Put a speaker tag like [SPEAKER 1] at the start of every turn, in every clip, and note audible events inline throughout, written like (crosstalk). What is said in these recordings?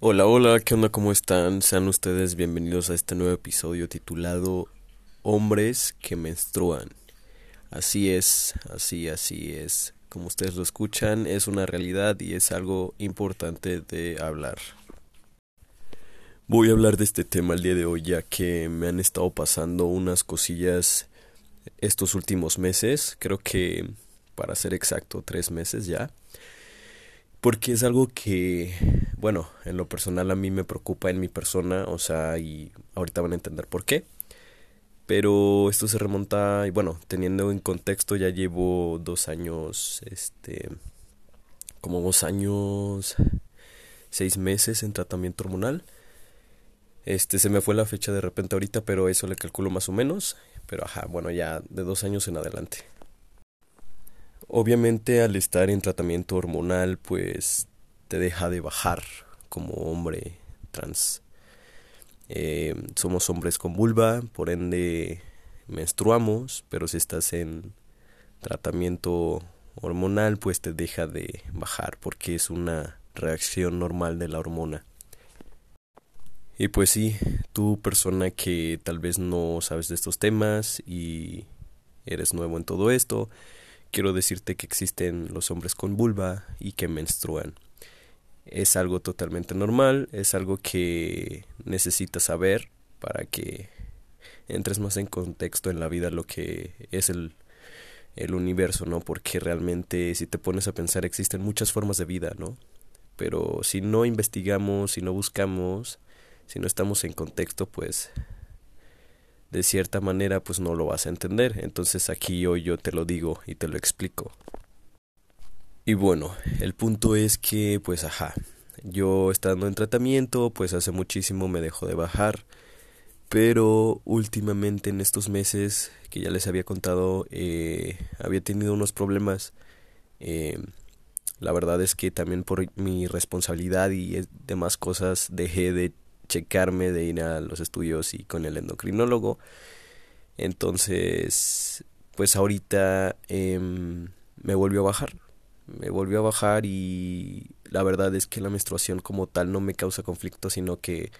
[SPEAKER 1] Hola, hola, ¿qué onda? ¿Cómo están? Sean ustedes bienvenidos a este nuevo episodio titulado Hombres que menstruan. Así es, así, así es. Como ustedes lo escuchan, es una realidad y es algo importante de hablar. Voy a hablar de este tema el día de hoy ya que me han estado pasando unas cosillas estos últimos meses, creo que para ser exacto tres meses ya porque es algo que, bueno, en lo personal a mí me preocupa en mi persona, o sea, y ahorita van a entender por qué. Pero esto se remonta, y bueno, teniendo en contexto, ya llevo dos años, este, como dos años, seis meses en tratamiento hormonal. Este, se me fue la fecha de repente ahorita, pero eso le calculo más o menos. Pero ajá, bueno, ya de dos años en adelante. Obviamente al estar en tratamiento hormonal pues te deja de bajar como hombre trans. Eh, somos hombres con vulva, por ende menstruamos, pero si estás en tratamiento hormonal pues te deja de bajar porque es una reacción normal de la hormona. Y pues sí, tú persona que tal vez no sabes de estos temas y eres nuevo en todo esto, quiero decirte que existen los hombres con vulva y que menstruan. Es algo totalmente normal, es algo que necesitas saber para que entres más en contexto en la vida lo que es el, el universo, ¿no? Porque realmente si te pones a pensar existen muchas formas de vida, ¿no? Pero si no investigamos, si no buscamos, si no estamos en contexto, pues de cierta manera pues no lo vas a entender. Entonces aquí hoy yo te lo digo y te lo explico. Y bueno, el punto es que pues ajá, yo estando en tratamiento pues hace muchísimo me dejó de bajar. Pero últimamente en estos meses que ya les había contado eh, había tenido unos problemas. Eh, la verdad es que también por mi responsabilidad y demás cosas dejé de checarme, de ir a los estudios y con el endocrinólogo. Entonces, pues ahorita em, me volvió a bajar. Me volvió a bajar y la verdad es que la menstruación como tal no me causa conflicto, sino que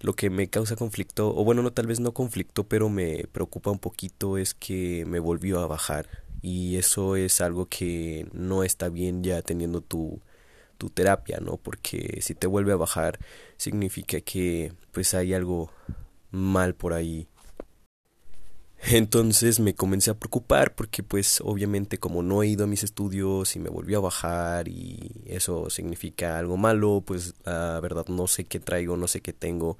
[SPEAKER 1] lo que me causa conflicto, o bueno, no tal vez no conflicto, pero me preocupa un poquito es que me volvió a bajar. Y eso es algo que no está bien ya teniendo tu tu terapia, ¿no? Porque si te vuelve a bajar significa que pues hay algo mal por ahí. Entonces me comencé a preocupar porque pues obviamente como no he ido a mis estudios y me volvió a bajar y eso significa algo malo, pues la verdad no sé qué traigo, no sé qué tengo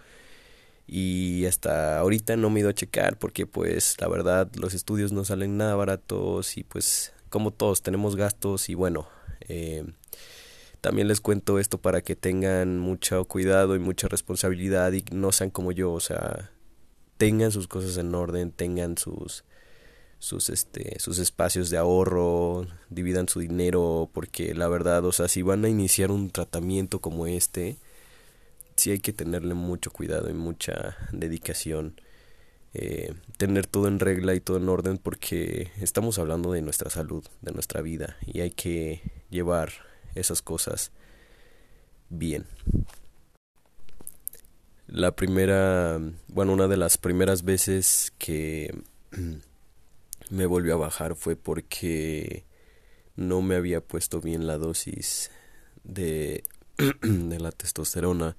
[SPEAKER 1] y hasta ahorita no me he ido a checar porque pues la verdad los estudios no salen nada baratos y pues como todos tenemos gastos y bueno eh, también les cuento esto para que tengan mucho cuidado y mucha responsabilidad y no sean como yo, o sea, tengan sus cosas en orden, tengan sus sus este sus espacios de ahorro, dividan su dinero porque la verdad, o sea, si van a iniciar un tratamiento como este, sí hay que tenerle mucho cuidado y mucha dedicación. Eh, tener todo en regla y todo en orden porque estamos hablando de nuestra salud, de nuestra vida y hay que llevar esas cosas bien. La primera, bueno, una de las primeras veces que (clears throat) me volvió a bajar fue porque no me había puesto bien la dosis de, (clears throat) de la testosterona.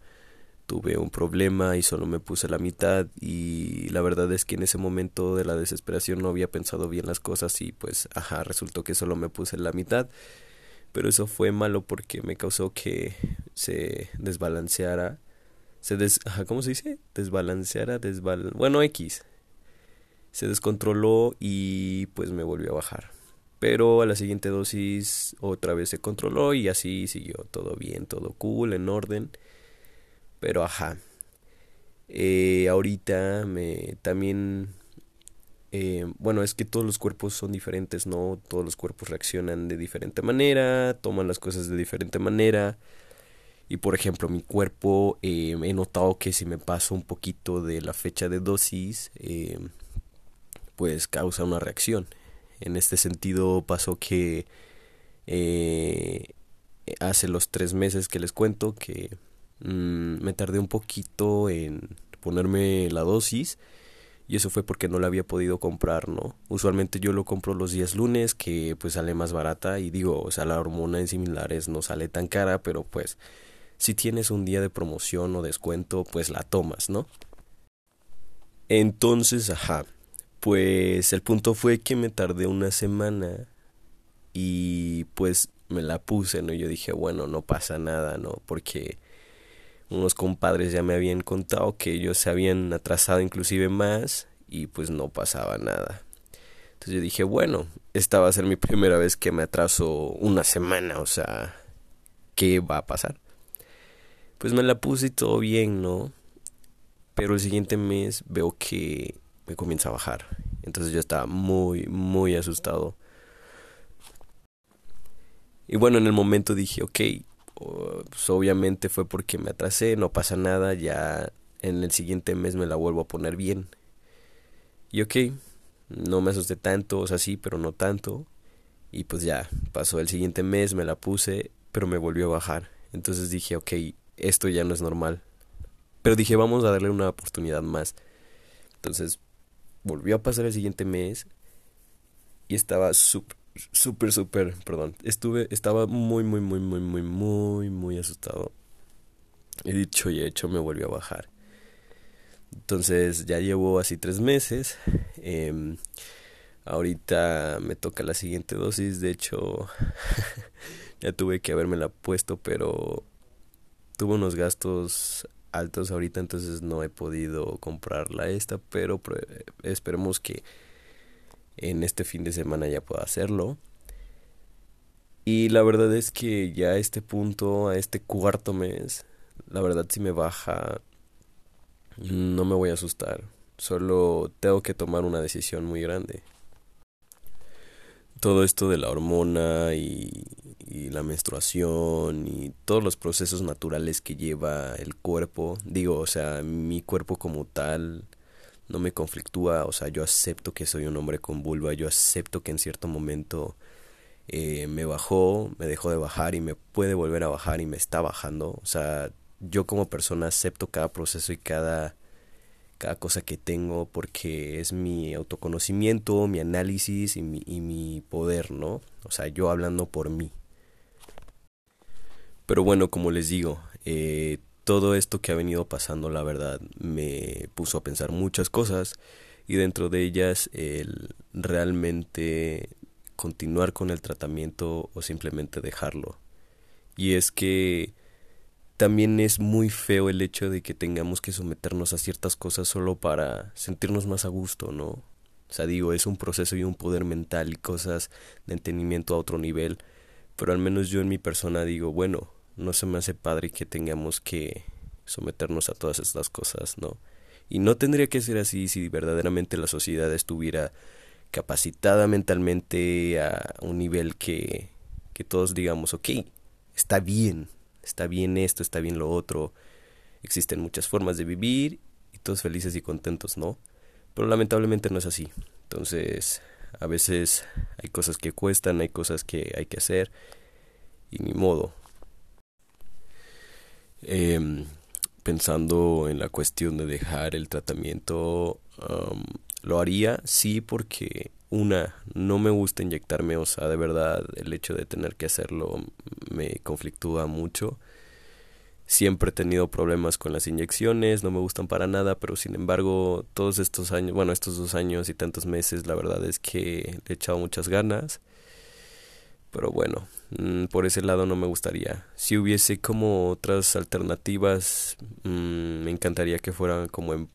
[SPEAKER 1] Tuve un problema y solo me puse la mitad y la verdad es que en ese momento de la desesperación no había pensado bien las cosas y pues ajá, resultó que solo me puse la mitad pero eso fue malo porque me causó que se desbalanceara se des ¿cómo se dice? desbalanceara desbal bueno X. Se descontroló y pues me volvió a bajar. Pero a la siguiente dosis otra vez se controló y así siguió todo bien todo cool en orden. Pero ajá eh, ahorita me también eh, bueno, es que todos los cuerpos son diferentes, ¿no? Todos los cuerpos reaccionan de diferente manera, toman las cosas de diferente manera. Y por ejemplo, mi cuerpo eh, he notado que si me paso un poquito de la fecha de dosis, eh, pues causa una reacción. En este sentido pasó que eh, hace los tres meses que les cuento que mm, me tardé un poquito en ponerme la dosis y eso fue porque no la había podido comprar, ¿no? Usualmente yo lo compro los días lunes que pues sale más barata y digo, o sea, la hormona en similares no sale tan cara, pero pues si tienes un día de promoción o descuento, pues la tomas, ¿no? Entonces, ajá, pues el punto fue que me tardé una semana y pues me la puse, ¿no? Yo dije, bueno, no pasa nada, ¿no? Porque unos compadres ya me habían contado que ellos se habían atrasado inclusive más y pues no pasaba nada. Entonces yo dije, bueno, esta va a ser mi primera vez que me atraso una semana, o sea, ¿qué va a pasar? Pues me la puse y todo bien, ¿no? Pero el siguiente mes veo que me comienza a bajar. Entonces yo estaba muy, muy asustado. Y bueno, en el momento dije, ok, pues obviamente fue porque me atrasé, no pasa nada, ya en el siguiente mes me la vuelvo a poner bien. Y ok, no me asusté tanto, o sea, sí, pero no tanto. Y pues ya, pasó el siguiente mes, me la puse, pero me volvió a bajar. Entonces dije, ok, esto ya no es normal. Pero dije, vamos a darle una oportunidad más. Entonces, volvió a pasar el siguiente mes y estaba súper, súper, súper, perdón, estuve, estaba muy, muy, muy, muy, muy, muy, muy asustado. He dicho y hecho, me volvió a bajar. Entonces ya llevo así tres meses. Em, ahorita me toca la siguiente dosis. De hecho, (laughs) ya tuve que haberme la puesto, pero tuve unos gastos altos ahorita, entonces no he podido comprarla esta, pero esperemos que en este fin de semana ya pueda hacerlo. Y la verdad es que ya a este punto, a este cuarto mes, la verdad si me baja, no me voy a asustar. Solo tengo que tomar una decisión muy grande. Todo esto de la hormona y, y la menstruación y todos los procesos naturales que lleva el cuerpo, digo, o sea, mi cuerpo como tal, no me conflictúa, o sea, yo acepto que soy un hombre con vulva, yo acepto que en cierto momento eh, me bajó, me dejó de bajar y me puede volver a bajar y me está bajando, o sea, yo como persona acepto cada proceso y cada cada cosa que tengo porque es mi autoconocimiento, mi análisis y mi, y mi poder, ¿no? O sea, yo hablando por mí. Pero bueno, como les digo, eh, todo esto que ha venido pasando, la verdad, me puso a pensar muchas cosas y dentro de ellas el realmente continuar con el tratamiento o simplemente dejarlo. Y es que también es muy feo el hecho de que tengamos que someternos a ciertas cosas solo para sentirnos más a gusto, ¿no? O sea, digo, es un proceso y un poder mental y cosas de entendimiento a otro nivel, pero al menos yo en mi persona digo, bueno, no se me hace padre que tengamos que someternos a todas estas cosas, ¿no? Y no tendría que ser así si verdaderamente la sociedad estuviera capacitada mentalmente a un nivel que, que todos digamos, ok, está bien, está bien esto, está bien lo otro, existen muchas formas de vivir y todos felices y contentos, ¿no? Pero lamentablemente no es así. Entonces, a veces hay cosas que cuestan, hay cosas que hay que hacer y ni modo, Em, pensando en la cuestión de dejar el tratamiento, lo haría, sí, porque una, no me gusta inyectarme, o sea, de verdad el hecho de tener que hacerlo me conflictúa mucho. Siempre he tenido problemas con las inyecciones, no me gustan para nada, pero sin embargo, todos estos años, bueno, estos dos años y tantos meses, la verdad es que le he echado muchas ganas. Pero bueno, mm, por ese lado no me gustaría. Si hubiese como otras alternativas, mm, me encantaría que fueran como en,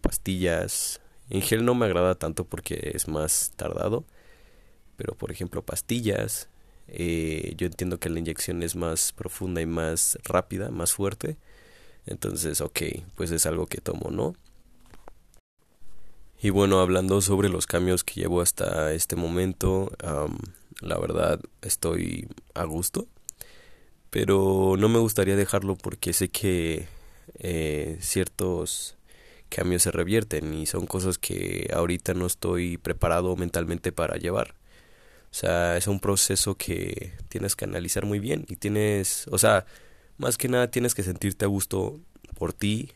[SPEAKER 1] pastillas. En gel no me agrada tanto porque es más tardado. Pero por ejemplo pastillas. Eh, yo entiendo que la inyección es más profunda y más rápida, más fuerte. Entonces, ok, pues es algo que tomo, ¿no? Y bueno, hablando sobre los cambios que llevo hasta este momento, la verdad estoy a gusto, pero no me gustaría dejarlo porque sé que eh, ciertos cambios se revierten y son cosas que ahorita no estoy preparado mentalmente para llevar. O sea, es un proceso que tienes que analizar muy bien y tienes, o sea, más que nada tienes que sentirte a gusto por ti,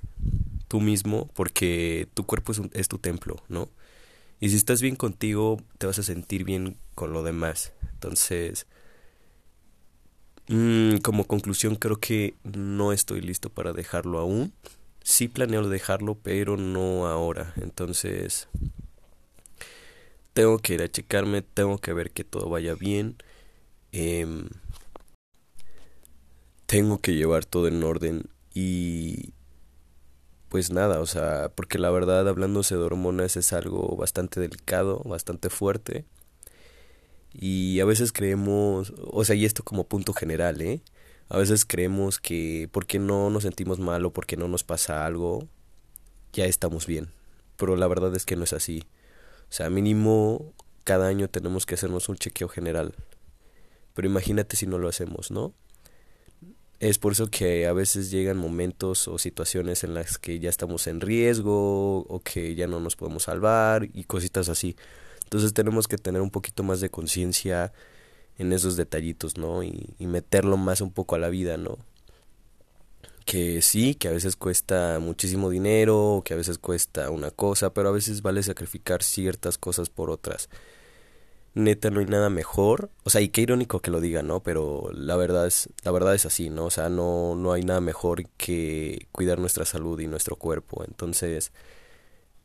[SPEAKER 1] tú mismo, porque tu cuerpo es, es tu templo, ¿no? Y si estás bien contigo, te vas a sentir bien con lo demás. Entonces, mm, como conclusión, creo que no estoy listo para dejarlo aún. Sí planeo dejarlo, pero no ahora. Entonces, tengo que ir a checarme, tengo que ver que todo vaya bien. Em, tengo que llevar todo en orden y pues nada, o sea, porque la verdad hablándose de hormonas es algo bastante delicado, bastante fuerte. Y a veces creemos, o sea, y esto como punto general, ¿eh? A veces creemos que porque no nos sentimos mal o porque no nos pasa algo, ya estamos bien. Pero la verdad es que no es así. O sea, mínimo cada año tenemos que hacernos un chequeo general. Pero imagínate si no lo hacemos, ¿no? Es por eso que a veces llegan momentos o situaciones en las que ya estamos en riesgo o que ya no nos podemos salvar y cositas así. Entonces tenemos que tener un poquito más de conciencia en esos detallitos, ¿no? Y, y, meterlo más un poco a la vida, ¿no? Que sí, que a veces cuesta muchísimo dinero, que a veces cuesta una cosa, pero a veces vale sacrificar ciertas cosas por otras neta no hay nada mejor, o sea, y qué irónico que lo diga, ¿no? Pero la verdad es la verdad es así, ¿no? O sea, no no hay nada mejor que cuidar nuestra salud y nuestro cuerpo. Entonces,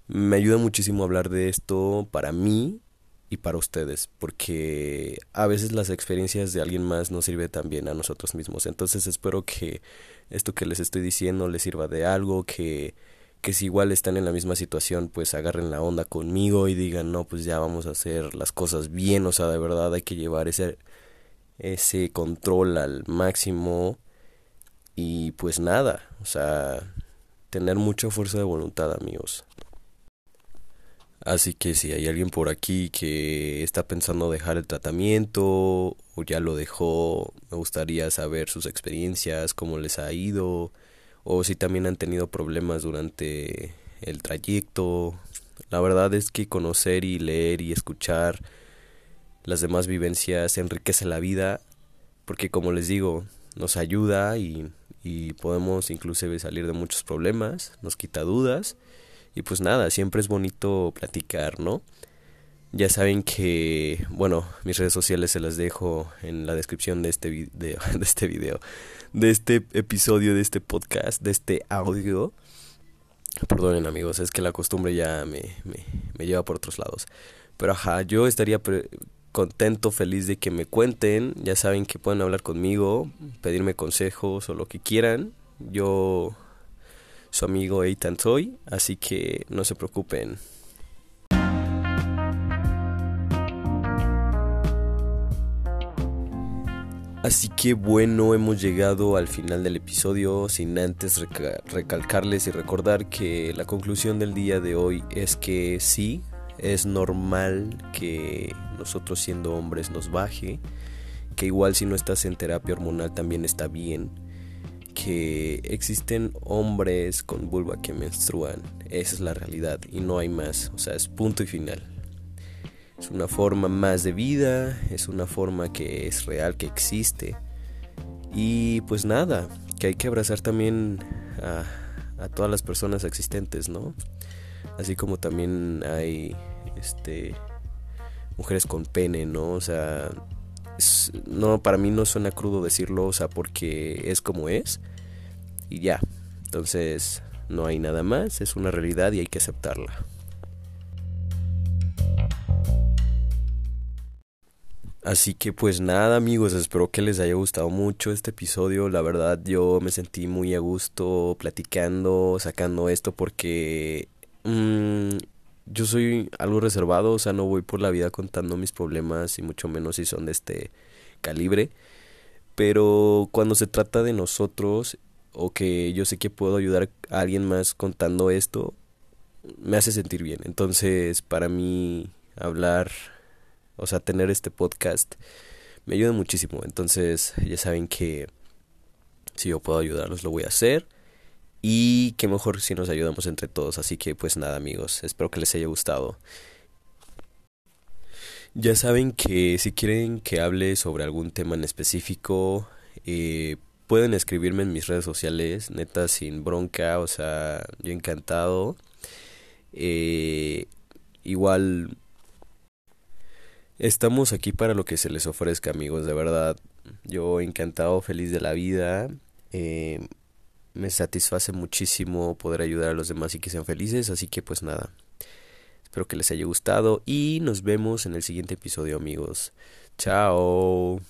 [SPEAKER 1] me ayuda muchísimo hablar de esto para mí y para ustedes, porque a veces las experiencias de alguien más nos sirve también a nosotros mismos. Entonces, espero que esto que les estoy diciendo les sirva de algo, que que si igual están en la misma situación, pues agarren la onda conmigo y digan, no, pues ya vamos a hacer las cosas bien, o sea, de verdad hay que llevar ese, ese control al máximo y pues nada, o sea, tener mucha fuerza de voluntad, amigos. Así que si hay alguien por aquí que está pensando dejar el tratamiento o ya lo dejó, me gustaría saber sus experiencias, cómo les ha ido, o si también han tenido problemas durante el trayecto. La verdad es que conocer y leer y escuchar las demás vivencias enriquece la vida porque como les digo, nos ayuda y, y podemos inclusive salir de muchos problemas, nos quita dudas y pues nada, siempre es bonito platicar, ¿no? Ya saben que, bueno, mis redes sociales se las dejo en la descripción de este, video, (laughs) de este video, de este episodio, de este podcast, de este audio. Perdonen amigos, es que la costumbre ya me, me, me lleva por otros lados. Pero ajá, yo estaría contento, feliz de que me cuenten. Ya saben que pueden hablar conmigo, pedirme consejos o lo que quieran. Yo, su amigo Eitan soy, así que no se preocupen. Así que bueno, hemos llegado al final del episodio. Sin antes recalcarles y recordar que la conclusión del día de hoy es que sí, es normal que nosotros siendo hombres nos baje, que igual si no estás en terapia hormonal también está bien, que existen hombres con vulva que menstruan, esa es la realidad y no hay más, o sea, es punto y final. Es una forma más de vida, es una forma que es real, que existe. Y pues nada, que hay que abrazar también a, a todas las personas existentes, ¿no? Así como también hay este mujeres con pene, ¿no? O sea, no para mí no suena crudo decirlo, o sea, porque es como es y ya. Entonces, no hay nada más, es una realidad y hay que aceptarla. Así que pues nada amigos, espero que les haya gustado mucho este episodio. La verdad yo me sentí muy a gusto platicando, sacando esto porque mmm, yo soy algo reservado, o sea, no voy por la vida contando mis problemas y mucho menos si son de este calibre. Pero cuando se trata de nosotros o que yo sé que puedo ayudar a alguien más contando esto, me hace sentir bien. Entonces, para mí hablar o sea, tener este podcast me ayuda muchísimo. Entonces, ya saben que si yo puedo ayudarlos, lo voy a hacer. Y qué mejor si nos ayudamos entre todos. Así que pues nada amigos, espero que les haya gustado. Ya saben que si quieren que hable sobre algún tema en específico, eh, pueden escribirme en mis redes sociales, neta sin bronca, o sea, yo encantado. Eh, igual estamos aquí para lo que se les ofrezca, amigos, de verdad. Yo encantado, feliz de la vida. Eh, me satisface muchísimo poder ayudar a los demás y que sean felices, así que pues nada. Espero que les haya gustado y nos vemos en el siguiente episodio, amigos. Chao.